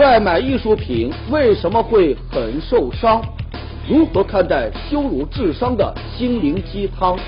外买艺术品为什么会很受伤？如何看待羞辱智商的心灵鸡汤？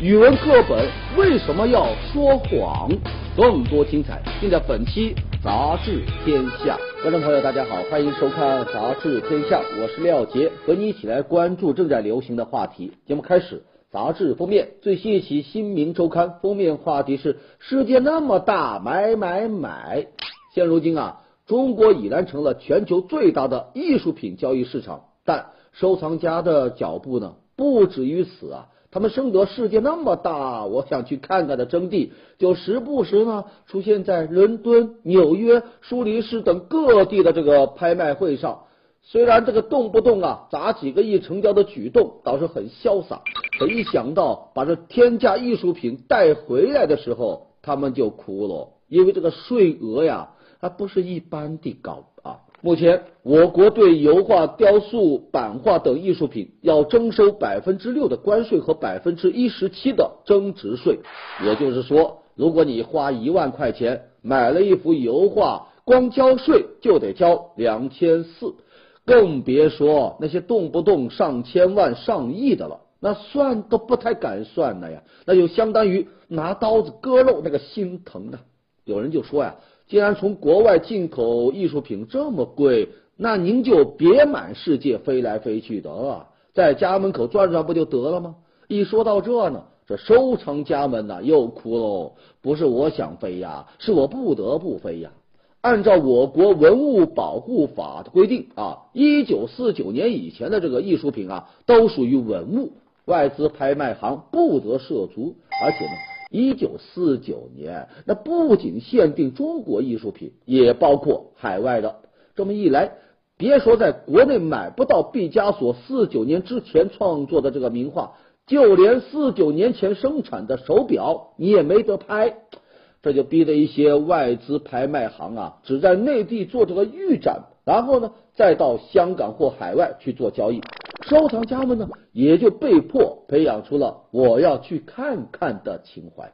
语文课本为什么要说谎？更多精彩尽在本期《杂志天下》。观众朋友，大家好，欢迎收看《杂志天下》，我是廖杰，和你一起来关注正在流行的话题。节目开始，杂志封面最新一期《新民周刊》封面话题是“世界那么大，买买买”。现如今啊。中国已然成了全球最大的艺术品交易市场，但收藏家的脚步呢不止于此啊！他们深得世界那么大，我想去看看的征地，就时不时呢出现在伦敦、纽约、苏黎世等各地的这个拍卖会上。虽然这个动不动啊砸几个亿成交的举动倒是很潇洒，可一想到把这天价艺术品带回来的时候，他们就哭了，因为这个税额呀。它不是一般的高啊！目前，我国对油画、雕塑、版画等艺术品要征收百分之六的关税和百分之一十七的增值税。也就是说，如果你花一万块钱买了一幅油画，光交税就得交两千四，更别说那些动不动上千万、上亿的了，那算都不太敢算了呀！那就相当于拿刀子割肉，那个心疼的。有人就说呀。既然从国外进口艺术品这么贵，那您就别满世界飞来飞去得了，在家门口转转不就得了吗？一说到这呢，这收藏家们呢又哭喽。不是我想飞呀，是我不得不飞呀。按照我国文物保护法的规定啊，一九四九年以前的这个艺术品啊，都属于文物，外资拍卖行不得涉足，而且呢。一九四九年，那不仅限定中国艺术品，也包括海外的。这么一来，别说在国内买不到毕加索四九年之前创作的这个名画，就连四九年前生产的手表，你也没得拍。这就逼得一些外资拍卖行啊，只在内地做这个预展，然后呢，再到香港或海外去做交易。收藏家们呢，也就被迫培养出了我要去看看的情怀。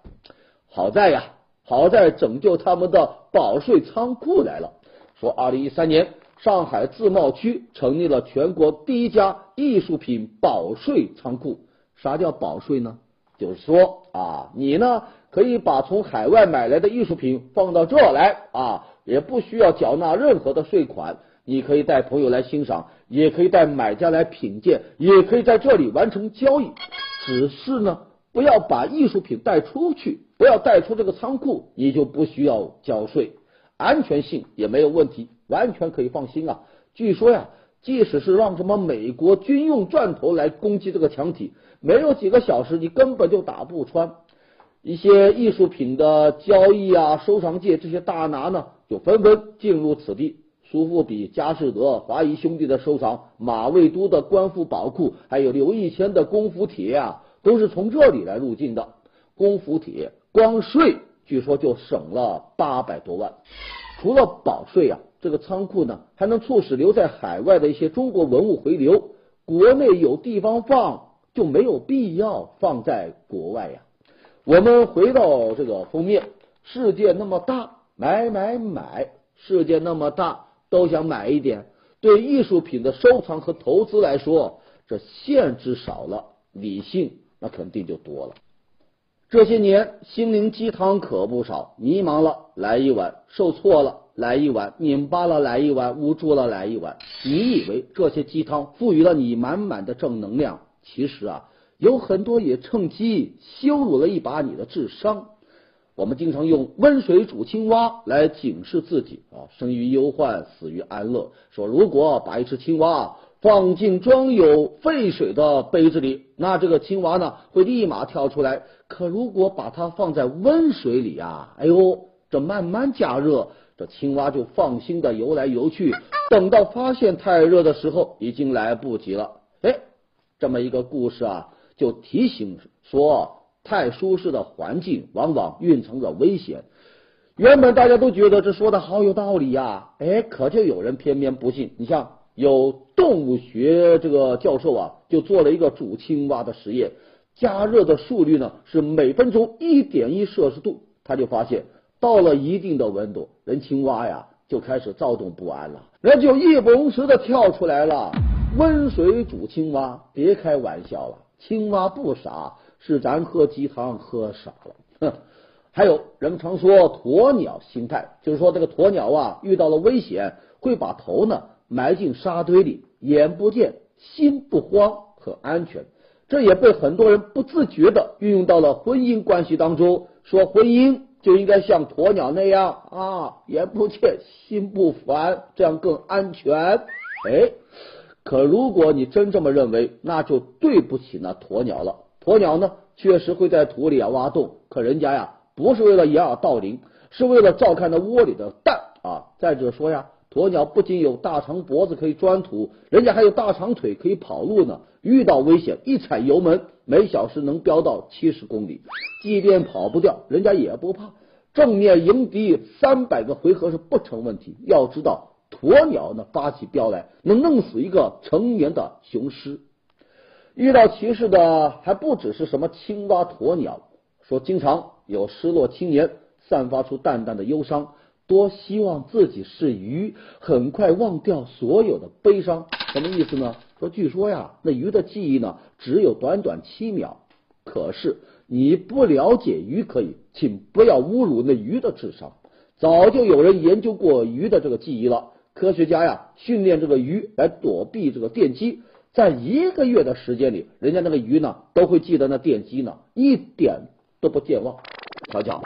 好在呀，好在拯救他们的保税仓库来了。说，二零一三年，上海自贸区成立了全国第一家艺术品保税仓库。啥叫保税呢？就是说啊，你呢可以把从海外买来的艺术品放到这来啊，也不需要缴纳任何的税款。你可以带朋友来欣赏，也可以带买家来品鉴，也可以在这里完成交易。只是呢，不要把艺术品带出去，不要带出这个仓库，你就不需要交税，安全性也没有问题，完全可以放心啊。据说呀，即使是让什么美国军用钻头来攻击这个墙体，没有几个小时，你根本就打不穿。一些艺术品的交易啊，收藏界这些大拿呢，就纷纷进入此地。苏富比、佳士得、华谊兄弟的收藏，马未都的官复宝库，还有刘义谦的功夫帖啊，都是从这里来入境的。功夫帖光税据说就省了八百多万。除了保税啊，这个仓库呢还能促使留在海外的一些中国文物回流。国内有地方放，就没有必要放在国外呀。我们回到这个封面，世界那么大，买买买，世界那么大。都想买一点，对艺术品的收藏和投资来说，这限制少了，理性那肯定就多了。这些年心灵鸡汤可不少，迷茫了来一碗，受挫了来一碗，拧巴了来一碗，无助了来一碗。你以为这些鸡汤赋予了你满满的正能量？其实啊，有很多也趁机羞辱了一把你的智商。我们经常用温水煮青蛙来警示自己啊，生于忧患，死于安乐。说如果把一只青蛙放进装有沸水的杯子里，那这个青蛙呢会立马跳出来。可如果把它放在温水里啊，哎呦，这慢慢加热，这青蛙就放心的游来游去。等到发现太热的时候，已经来不及了。哎，这么一个故事啊，就提醒说。太舒适的环境往往蕴藏着危险。原本大家都觉得这说的好有道理呀，哎，可就有人偏偏不信。你像有动物学这个教授啊，就做了一个煮青蛙的实验，加热的速率呢是每分钟一点一摄氏度，他就发现到了一定的温度，人青蛙呀就开始躁动不安了，人就义不容辞的跳出来了。温水煮青蛙，别开玩笑了，青蛙不傻，是咱喝鸡汤喝傻了。哼，还有人们常说鸵鸟心态，就是说这个鸵鸟啊，遇到了危险会把头呢埋进沙堆里，眼不见心不慌，很安全。这也被很多人不自觉的运用到了婚姻关系当中，说婚姻就应该像鸵鸟那样啊，眼不见心不烦，这样更安全。哎。可如果你真这么认为，那就对不起那鸵鸟了。鸵鸟呢，确实会在土里啊挖洞，可人家呀不是为了掩耳盗铃，是为了照看那窝里的蛋啊。再者说呀，鸵鸟不仅有大长脖子可以钻土，人家还有大长腿可以跑路呢。遇到危险，一踩油门，每小时能飙到七十公里，即便跑不掉，人家也不怕，正面迎敌三百个回合是不成问题。要知道。鸵鸟呢发起飙来，能弄死一个成年的雄狮。遇到歧视的还不只是什么青蛙、鸵鸟，说经常有失落青年散发出淡淡的忧伤，多希望自己是鱼，很快忘掉所有的悲伤。什么意思呢？说据说呀，那鱼的记忆呢只有短短七秒。可是你不了解鱼可以，请不要侮辱那鱼的智商。早就有人研究过鱼的这个记忆了。科学家呀，训练这个鱼来躲避这个电击，在一个月的时间里，人家那个鱼呢都会记得那电击呢，一点都不健忘。瞧瞧，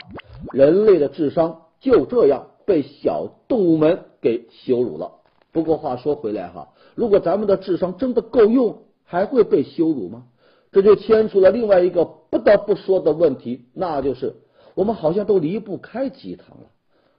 人类的智商就这样被小动物们给羞辱了。不过话说回来哈，如果咱们的智商真的够用，还会被羞辱吗？这就牵出了另外一个不得不说的问题，那就是我们好像都离不开鸡汤了。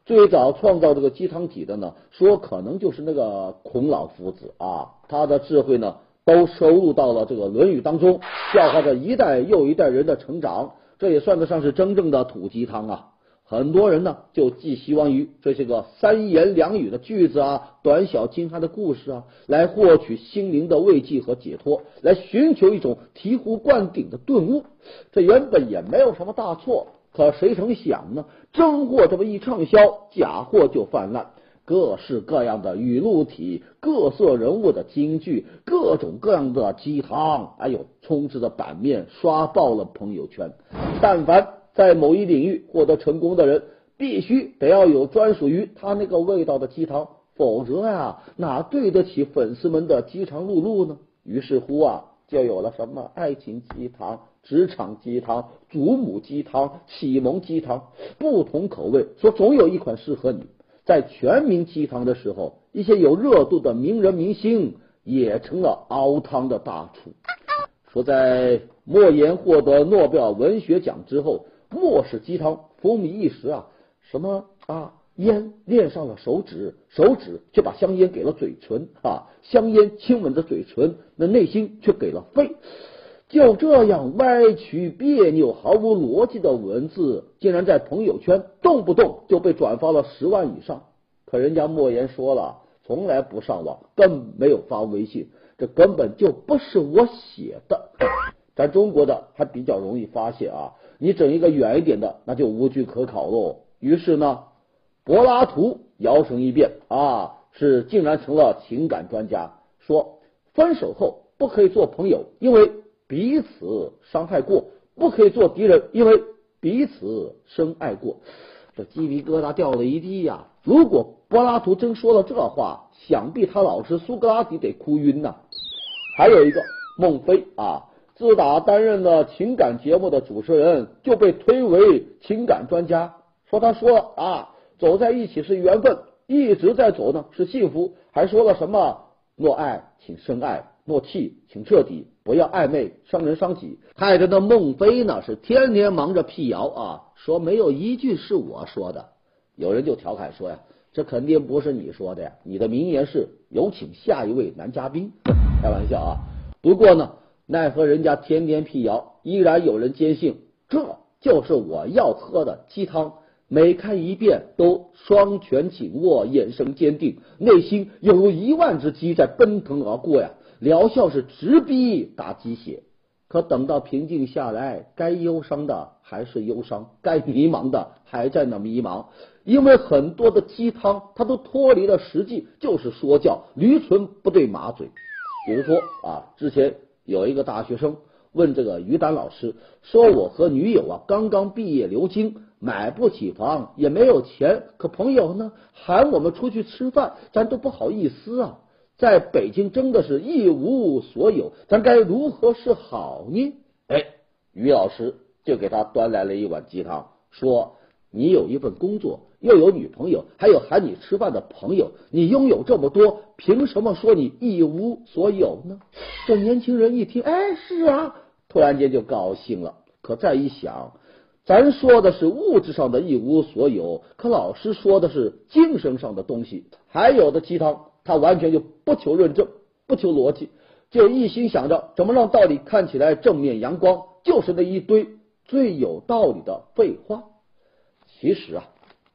最早创造这个鸡汤体的呢，说可能就是那个孔老夫子啊，他的智慧呢都收录到了这个《论语》当中，教化着一代又一代人的成长，这也算得上是真正的土鸡汤啊。很多人呢就寄希望于这些个三言两语的句子啊，短小精悍的故事啊，来获取心灵的慰藉和解脱，来寻求一种醍醐灌顶的顿悟。这原本也没有什么大错。可谁成想呢？真货这么一畅销，假货就泛滥。各式各样的语录体、各色人物的京剧、各种各样的鸡汤，哎呦，充斥着版面，刷爆了朋友圈。但凡在某一领域获得成功的人，必须得要有专属于他那个味道的鸡汤，否则呀，哪对得起粉丝们的饥肠辘辘呢？于是乎啊，就有了什么爱情鸡汤。职场鸡汤、祖母鸡汤、启蒙鸡汤，不同口味，说总有一款适合你。在全民鸡汤的时候，一些有热度的名人明星也成了熬汤的大厨。说在莫言获得诺贝尔文学奖之后，莫氏鸡汤风靡一时啊，什么啊烟恋上了手指，手指却把香烟给了嘴唇啊，香烟亲吻着嘴唇，那内心却给了肺。就这样歪曲、别扭、毫无逻辑的文字，竟然在朋友圈动不动就被转发了十万以上。可人家莫言说了，从来不上网，更没有发微信，这根本就不是我写的。咱中国的还比较容易发现啊，你整一个远一点的，那就无据可考喽。于是呢，柏拉图摇身一变啊，是竟然成了情感专家，说分手后不可以做朋友，因为。彼此伤害过，不可以做敌人，因为彼此深爱过。这鸡皮疙瘩掉了一地呀！如果柏拉图真说了这话，想必他老师苏格拉底得哭晕呐。还有一个孟非啊，自打担任了情感节目的主持人，就被推为情感专家，说他说啊，走在一起是缘分，一直在走呢是幸福，还说了什么若爱请深爱。莫气，请彻底不要暧昧，伤人伤己。害得那孟非呢是天天忙着辟谣啊，说没有一句是我说的。有人就调侃说呀，这肯定不是你说的呀，你的名言是有请下一位男嘉宾。开玩笑啊，不过呢，奈何人家天天辟谣，依然有人坚信这就是我要喝的鸡汤。每看一遍，都双拳紧握，眼神坚定，内心犹如一万只鸡在奔腾而过呀。疗效是直逼打鸡血，可等到平静下来，该忧伤的还是忧伤，该迷茫的还在那迷茫。因为很多的鸡汤它都脱离了实际，就是说教，驴唇不对马嘴。比如说啊，之前有一个大学生问这个于丹老师说：“我和女友啊刚刚毕业留京，买不起房，也没有钱，可朋友呢喊我们出去吃饭，咱都不好意思啊。在北京真的是一无所有，咱该如何是好呢？”哎，于老师就给他端来了一碗鸡汤，说：“你有一份工作。”又有女朋友，还有喊你吃饭的朋友，你拥有这么多，凭什么说你一无所有呢？这年轻人一听，哎，是啊，突然间就高兴了。可再一想，咱说的是物质上的一无所有，可老师说的是精神上的东西。还有的鸡汤，他完全就不求论证，不求逻辑，就一心想着怎么让道理看起来正面阳光，就是那一堆最有道理的废话。其实啊。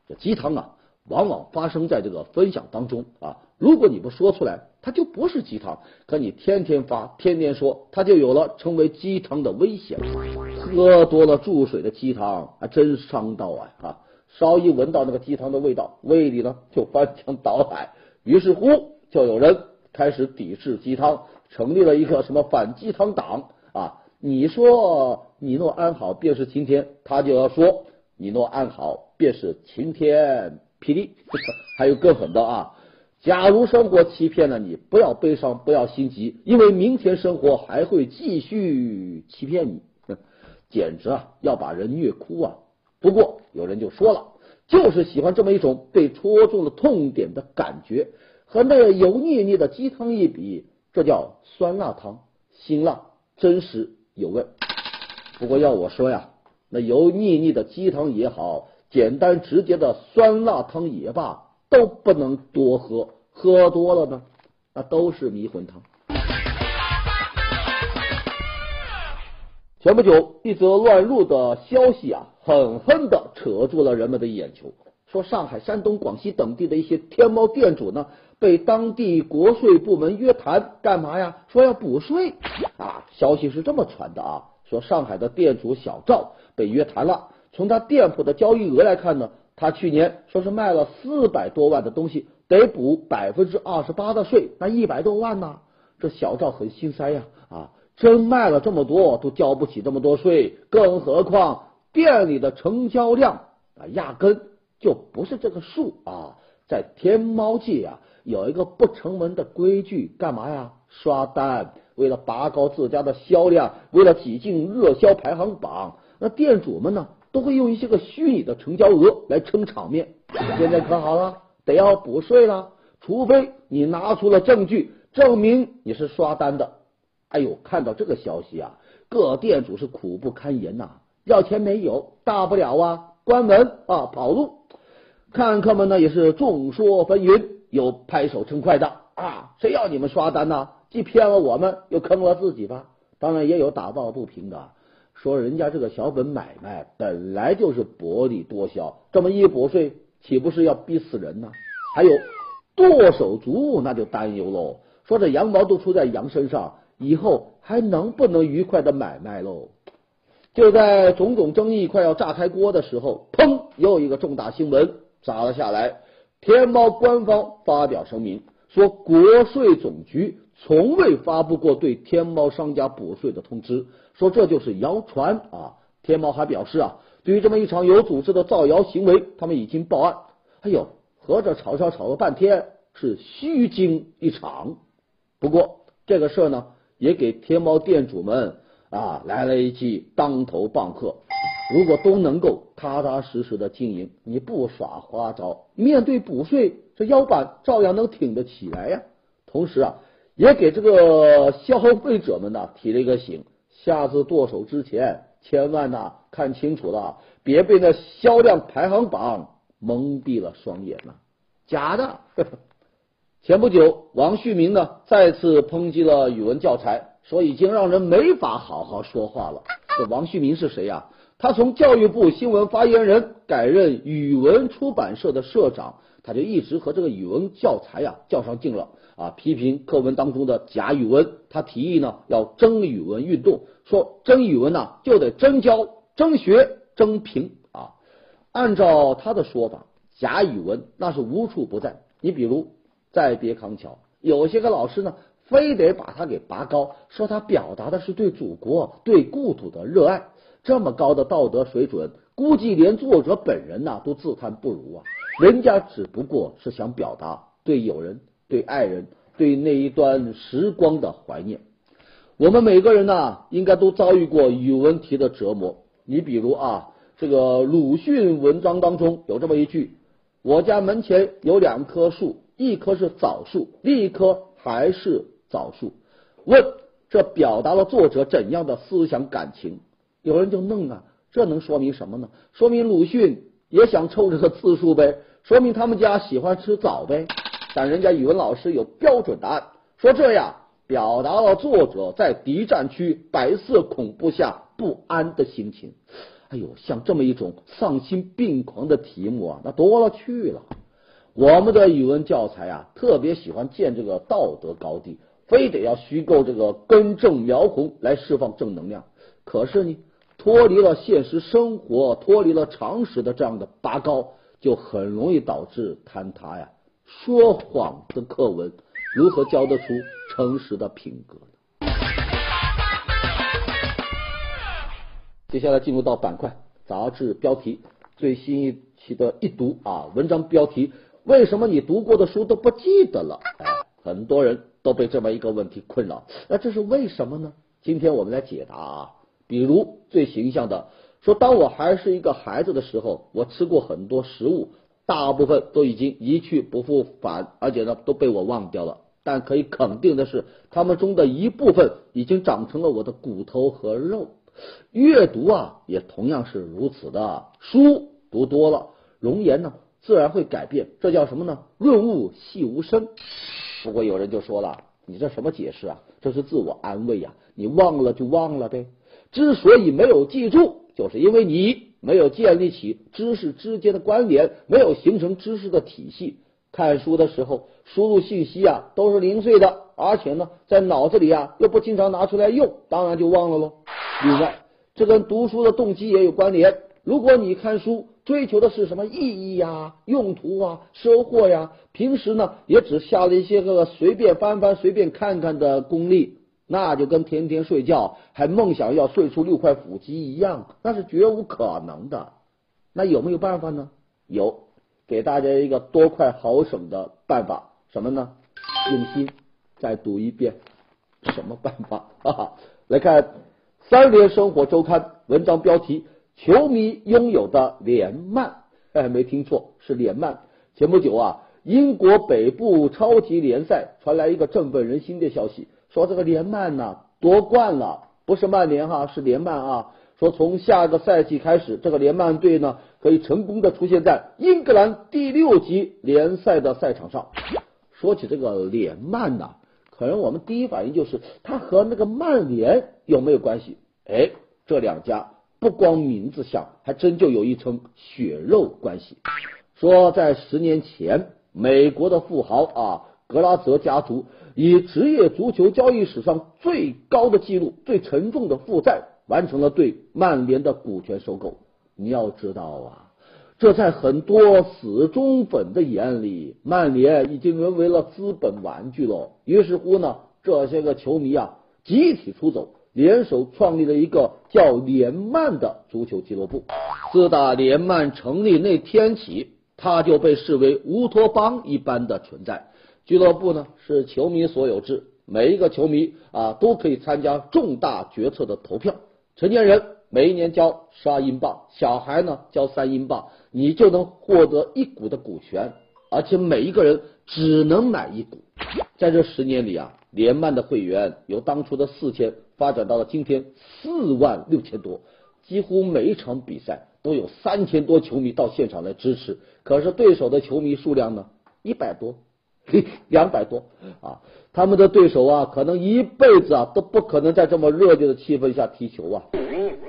这鸡汤啊，往往发生在这个分享当中啊。如果你不说出来，它就不是鸡汤；可你天天发，天天说，它就有了成为鸡汤的危险。喝多了注水的鸡汤，还真伤到啊！啊，稍一闻到那个鸡汤的味道，胃里呢就翻江倒海。于是乎，就有人开始抵制鸡汤，成立了一个什么反鸡汤党啊。你说你若安好，便是晴天，他就要说。你若安好，便是晴天霹雳。还有更狠的啊！假如生活欺骗了你，不要悲伤，不要心急，因为明天生活还会继续欺骗你。简直啊，要把人虐哭啊！不过有人就说了，就是喜欢这么一种被戳中了痛点的感觉，和那油腻腻的鸡汤一比，这叫酸辣汤，辛辣、真实、有味。不过要我说呀。那油腻腻的鸡汤也好，简单直接的酸辣汤也罢，都不能多喝，喝多了呢，那都是迷魂汤。前不久，一则乱入的消息啊，狠狠的扯住了人们的眼球。说上海、山东、广西等地的一些天猫店主呢，被当地国税部门约谈，干嘛呀？说要补税啊！消息是这么传的啊，说上海的店主小赵。被约谈了。从他店铺的交易额来看呢，他去年说是卖了四百多万的东西，得补百分之二十八的税，那一百多万呢？这小赵很心塞呀！啊，真卖了这么多，都交不起这么多税，更何况店里的成交量啊，压根就不是这个数啊！在天猫界啊，有一个不成文的规矩，干嘛呀？刷单，为了拔高自家的销量，为了挤进热销排行榜。那店主们呢，都会用一些个虚拟的成交额来撑场面。现在可好了，得要补税了，除非你拿出了证据证明你是刷单的。哎呦，看到这个消息啊，各店主是苦不堪言呐。要钱没有，大不了啊，关门啊，跑路。看客们呢也是众说纷纭，有拍手称快的啊，谁要你们刷单呢？既骗了我们，又坑了自己吧。当然也有打抱不平的。说人家这个小本买卖本来就是薄利多销，这么一补税，岂不是要逼死人呢？还有剁手族那就担忧喽，说这羊毛都出在羊身上，以后还能不能愉快的买卖喽？就在种种争议快要炸开锅的时候，砰，又一个重大新闻砸了下来。天猫官方发表声明说，国税总局从未发布过对天猫商家补税的通知。说这就是谣传啊！天猫还表示啊，对于这么一场有组织的造谣行为，他们已经报案。哎呦，合着吵吵吵了半天是虚惊一场。不过这个事儿呢，也给天猫店主们啊来了一记当头棒喝。如果都能够踏踏实实的经营，你不耍花招，面对补税，这腰板照样能挺得起来呀。同时啊，也给这个消费者们呢提了一个醒。下次剁手之前，千万呐看清楚了，别被那销量排行榜蒙蔽了双眼呐！假的。前不久，王旭明呢再次抨击了语文教材，说已经让人没法好好说话了。这王旭明是谁呀？他从教育部新闻发言人改任语文出版社的社长，他就一直和这个语文教材呀较上劲了。啊！批评课文当中的假语文，他提议呢要真语文运动，说真语文呢就得真教、真学、真评啊。按照他的说法，假语文那是无处不在。你比如再别康桥，有些个老师呢，非得把它给拔高，说他表达的是对祖国、对故土的热爱。这么高的道德水准，估计连作者本人呐都自叹不如啊！人家只不过是想表达对友人、对爱人、对那一段时光的怀念。我们每个人呐，应该都遭遇过语文题的折磨。你比如啊，这个鲁迅文章当中有这么一句：“我家门前有两棵树，一棵是枣树，另一棵还是枣树。”问这表达了作者怎样的思想感情？有人就弄啊，这能说明什么呢？说明鲁迅也想凑这个字数呗，说明他们家喜欢吃枣呗。但人家语文老师有标准答案，说这样表达了作者在敌占区白色恐怖下不安的心情。哎呦，像这么一种丧心病狂的题目啊，那多了去了。我们的语文教材啊，特别喜欢建这个道德高地，非得要虚构这个根正苗红来释放正能量。可是呢？脱离了现实生活，脱离了常识的这样的拔高，就很容易导致坍塌呀。说谎的课文如何教得出诚实的品格？接下来进入到板块，杂志标题最新一期的一读啊，文章标题：为什么你读过的书都不记得了？哎，很多人都被这么一个问题困扰，那这是为什么呢？今天我们来解答啊。比如最形象的说，当我还是一个孩子的时候，我吃过很多食物，大部分都已经一去不复返，而且呢都被我忘掉了。但可以肯定的是，他们中的一部分已经长成了我的骨头和肉。阅读啊，也同样是如此的。书读多了，容颜呢自然会改变，这叫什么呢？润物细无声。不过有人就说了，你这什么解释啊？这是自我安慰呀，你忘了就忘了呗。之所以没有记住，就是因为你没有建立起知识之间的关联，没有形成知识的体系。看书的时候，输入信息啊都是零碎的，而且呢，在脑子里啊又不经常拿出来用，当然就忘了喽。另外，这跟读书的动机也有关联。如果你看书追求的是什么意义呀、用途啊、收获呀，平时呢也只下了一些个随便翻翻、随便看看的功力。那就跟天天睡觉还梦想要睡出六块腹肌一样，那是绝无可能的。那有没有办法呢？有，给大家一个多快好省的办法，什么呢？用心再读一遍。什么办法？哈哈，来看《三联生活周刊》文章标题：球迷拥有的连曼。哎，没听错，是连曼。前不久啊，英国北部超级联赛传来一个振奋人心的消息。说这个联曼呢夺冠了，不是曼联哈，是联曼啊。说从下个赛季开始，这个联曼队呢可以成功的出现在英格兰第六级联赛的赛场上。说起这个联曼呢，可能我们第一反应就是他和那个曼联有没有关系？哎，这两家不光名字像，还真就有一层血肉关系。说在十年前，美国的富豪啊。格拉泽家族以职业足球交易史上最高的记录、最沉重的负债，完成了对曼联的股权收购。你要知道啊，这在很多死忠粉的眼里，曼联已经沦为了资本玩具了。于是乎呢，这些个球迷啊，集体出走，联手创立了一个叫联曼的足球俱乐部。自打联曼成立那天起，他就被视为乌托邦一般的存在。俱乐部呢是球迷所有制，每一个球迷啊都可以参加重大决策的投票。成年人每一年交十二英镑，小孩呢交三英镑，你就能获得一股的股权，而且每一个人只能买一股。在这十年里啊，联曼的会员由当初的四千发展到了今天四万六千多，几乎每一场比赛都有三千多球迷到现场来支持。可是对手的球迷数量呢，一百多。两百多啊！他们的对手啊，可能一辈子啊都不可能在这么热烈的气氛下踢球啊。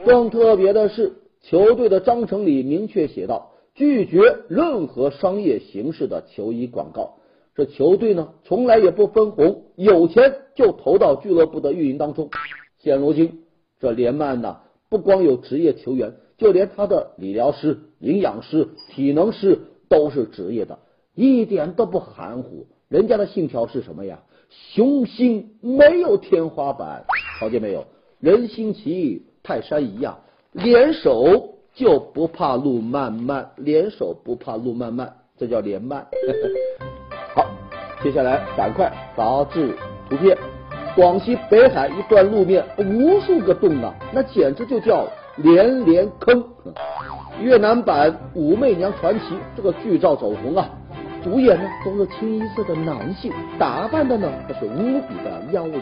更特别的是，球队的章程里明确写道，拒绝任何商业形式的球衣广告。这球队呢，从来也不分红，有钱就投到俱乐部的运营当中。现如今，这联曼呢，不光有职业球员，就连他的理疗师、营养师、体能师。都是职业的，一点都不含糊。人家的信条是什么呀？雄心没有天花板，瞧见没有？人心齐，泰山移呀，联手就不怕路漫漫，联手不怕路漫漫，这叫连麦。好，接下来赶快杂志图片。广西北海一段路面，无数个洞啊，那简直就叫连连坑。越南版《武媚娘传奇》这个剧照走红啊，主演呢都是清一色的男性，打扮的呢那是无比的妖娆。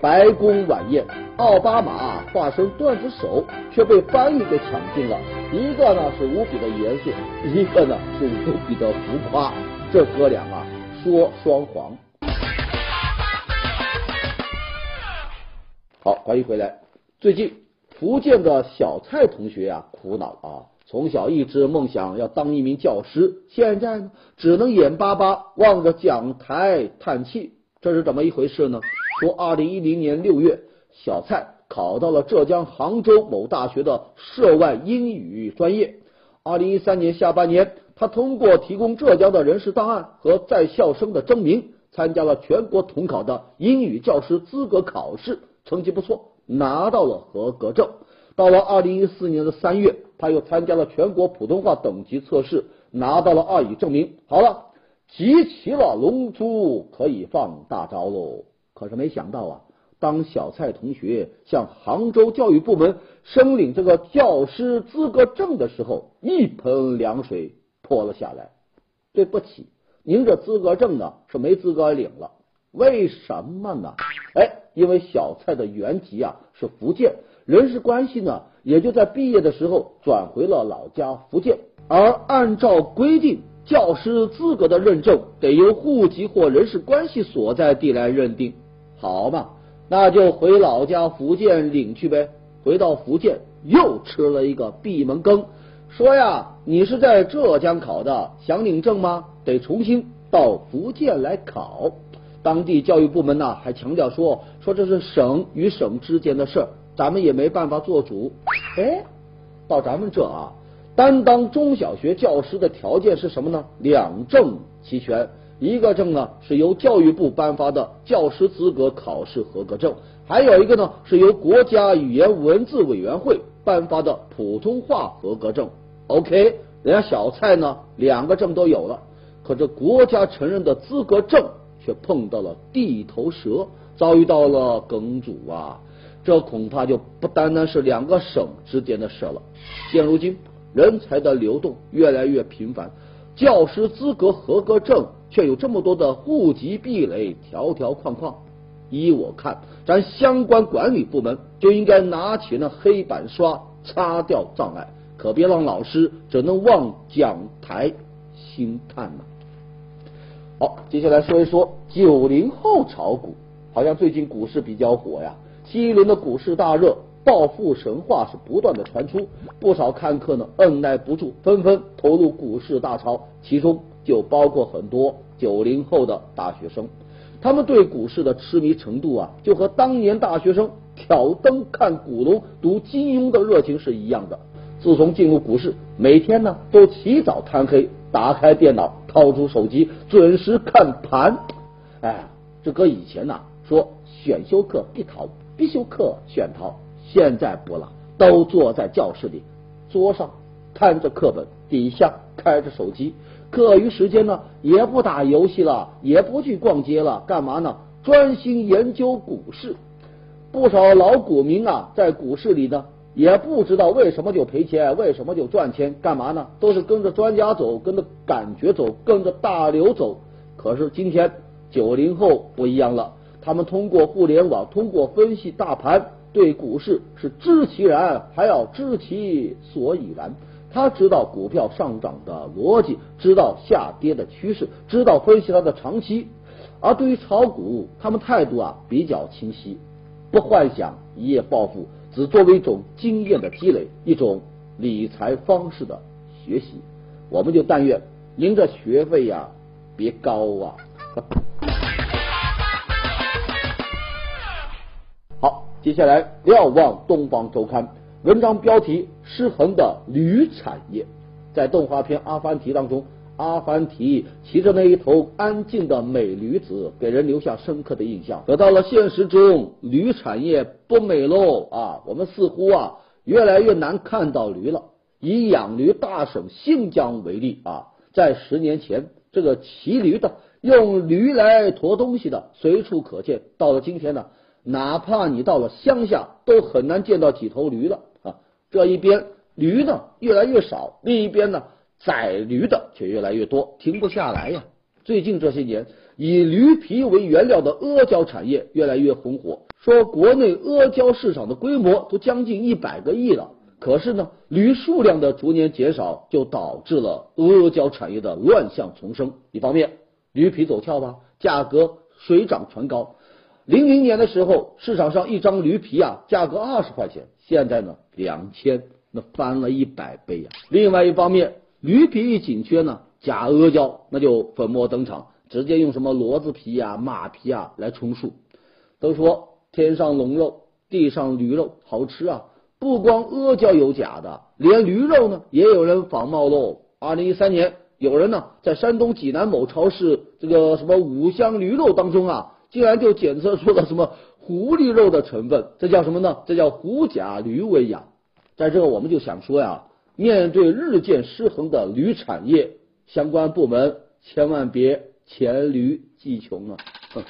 白宫晚宴，奥巴马化身段子手，却被翻译给抢尽了。一个呢是无比的严肃，一个呢是无比的浮夸。这哥俩啊，说双簧。好，欢迎回来。最近福建的小蔡同学啊，苦恼啊，从小一直梦想要当一名教师，现在呢，只能眼巴巴望着讲台叹气。这是怎么一回事呢？说二零一零年六月，小蔡考到了浙江杭州某大学的涉外英语专业。二零一三年下半年，他通过提供浙江的人事档案和在校生的证明，参加了全国统考的英语教师资格考试。成绩不错，拿到了合格证。到了二零一四年的三月，他又参加了全国普通话等级测试，拿到了二语证明。好了，集齐了龙珠，可以放大招喽。可是没想到啊，当小蔡同学向杭州教育部门申领这个教师资格证的时候，一盆凉水泼了下来。对不起，您这资格证呢是没资格领了。为什么呢？哎。因为小蔡的原籍啊是福建，人事关系呢也就在毕业的时候转回了老家福建。而按照规定，教师资格的认证得由户籍或人事关系所在地来认定。好嘛，那就回老家福建领去呗。回到福建又吃了一个闭门羹，说呀，你是在浙江考的，想领证吗？得重新到福建来考。当地教育部门呢还强调说说这是省与省之间的事，咱们也没办法做主。哎，到咱们这啊，担当中小学教师的条件是什么呢？两证齐全，一个证呢是由教育部颁发的教师资格考试合格证，还有一个呢是由国家语言文字委员会颁发的普通话合格证。OK，人家小蔡呢两个证都有了，可这国家承认的资格证。却碰到了地头蛇，遭遇到了梗阻啊！这恐怕就不单单是两个省之间的事了。现如今，人才的流动越来越频繁，教师资格合格证却有这么多的户籍壁垒，条条框框。依我看，咱相关管理部门就应该拿起那黑板刷，擦掉障碍，可别让老师只能望讲台兴叹呐。好，接下来说一说九零后炒股，好像最近股市比较火呀。新一轮的股市大热，暴富神话是不断的传出，不少看客呢按耐不住，纷纷投入股市大潮，其中就包括很多九零后的大学生，他们对股市的痴迷程度啊，就和当年大学生挑灯看古龙、读金庸的热情是一样的。自从进入股市，每天呢都起早贪黑，打开电脑，掏出手机，准时看盘。哎，这搁以前呐，说选修课必逃，必修课选逃。现在不了，都坐在教室里，桌上看着课本，底下开着手机。课余时间呢，也不打游戏了，也不去逛街了，干嘛呢？专心研究股市。不少老股民啊，在股市里呢。也不知道为什么就赔钱，为什么就赚钱，干嘛呢？都是跟着专家走，跟着感觉走，跟着大流走。可是今天九零后不一样了，他们通过互联网，通过分析大盘，对股市是知其然，还要知其所以然。他知道股票上涨的逻辑，知道下跌的趋势，知道分析它的长期。而对于炒股，他们态度啊比较清晰，不幻想一夜暴富。只作为一种经验的积累，一种理财方式的学习，我们就但愿您这学费呀别高啊。好，接下来瞭望东方周刊文章标题：失衡的铝产业。在动画片《阿凡提》当中，阿凡提骑着那一头安静的美驴子，给人留下深刻的印象。可到了现实中，驴产业不美喽啊！我们似乎啊越来越难看到驴了。以养驴大省新疆为例啊，在十年前，这个骑驴的、用驴来驮东西的随处可见。到了今天呢，哪怕你到了乡下，都很难见到几头驴了啊。这一边驴呢越来越少，另一边呢宰驴的却越来越多，停不下来呀。最近这些年，以驴皮为原料的阿胶产业越来越红火，说国内阿胶市场的规模都将近一百个亿了。可是呢，驴数量的逐年减少，就导致了阿胶产业的乱象丛生。一方面，驴皮走俏吧，价格水涨船高。零零年的时候，市场上一张驴皮啊，价格二十块钱，现在呢两千，那翻了一百倍呀。另外一方面，驴皮一紧缺呢，假阿胶那就粉墨登场，直接用什么骡子皮啊、马皮啊来充数。都说天上龙肉，地上驴肉，好吃啊。不光阿胶有假的，连驴肉呢也有人仿冒喽。二零一三年，有人呢在山东济南某超市这个什么五香驴肉当中啊，竟然就检测出了什么狐狸肉的成分，这叫什么呢？这叫狐假驴伪呀。在这我们就想说呀，面对日渐失衡的铝产业，相关部门千万别黔驴技穷啊。哼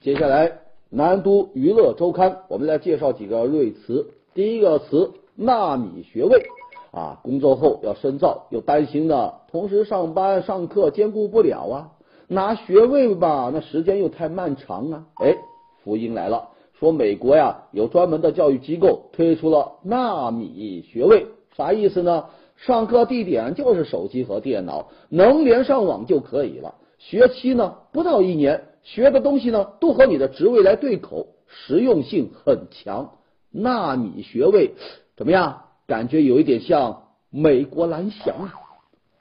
接下来，南都娱乐周刊，我们来介绍几个瑞词。第一个词纳米学位啊，工作后要深造，又担心呢，同时上班上课兼顾不了啊。拿学位吧，那时间又太漫长啊。哎，福音来了，说美国呀有专门的教育机构推出了纳米学位，啥意思呢？上课地点就是手机和电脑，能连上网就可以了。学期呢不到一年，学的东西呢都和你的职位来对口，实用性很强。纳米学位怎么样？感觉有一点像美国蓝翔啊。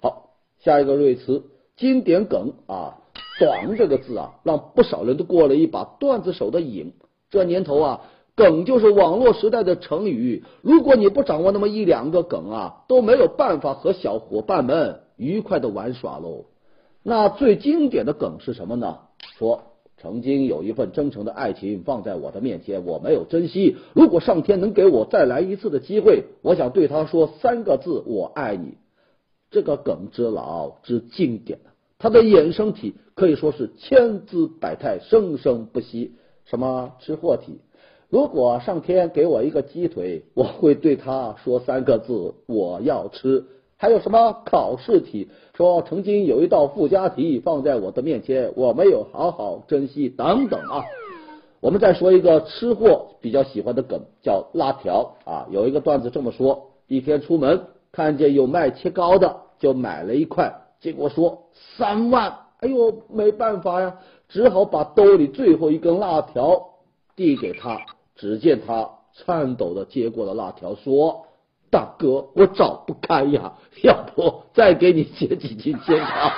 好，下一个瑞词经典梗啊，短这个字啊，让不少人都过了一把段子手的瘾。这年头啊，梗就是网络时代的成语。如果你不掌握那么一两个梗啊，都没有办法和小伙伴们愉快的玩耍喽。那最经典的梗是什么呢？说。曾经有一份真诚的爱情放在我的面前，我没有珍惜。如果上天能给我再来一次的机会，我想对他说三个字：我爱你。这个梗之老之经典它的衍生体可以说是千姿百态，生生不息。什么吃货体？如果上天给我一个鸡腿，我会对他说三个字：我要吃。还有什么考试题？说曾经有一道附加题放在我的面前，我没有好好珍惜，等等啊。我们再说一个吃货比较喜欢的梗，叫辣条啊。有一个段子这么说：一天出门看见有卖切糕的，就买了一块，结果说三万，哎呦，没办法呀，只好把兜里最后一根辣条递给他。只见他颤抖的接过了辣条，说。大哥，我找不开呀，要不再给你写几句签卡？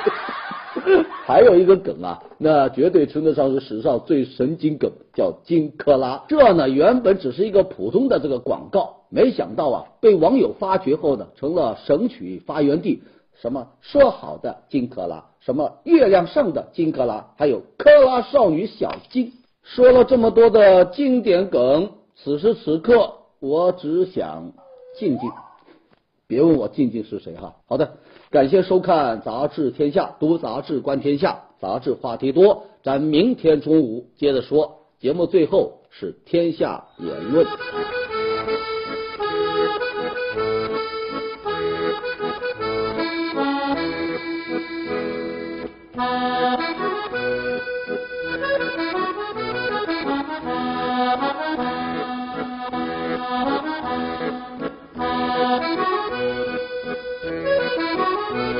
还有一个梗啊，那绝对称得上是史上最神经梗，叫金克拉。这呢原本只是一个普通的这个广告，没想到啊被网友发掘后呢，成了神曲发源地。什么说好的金克拉，什么月亮上的金克拉，还有克拉少女小金。说了这么多的经典梗，此时此刻我只想。静静，别问我静静是谁哈。好的，感谢收看《杂志天下》，读杂志观天下，杂志话题多，咱明天中午接着说。节目最后是天下言论。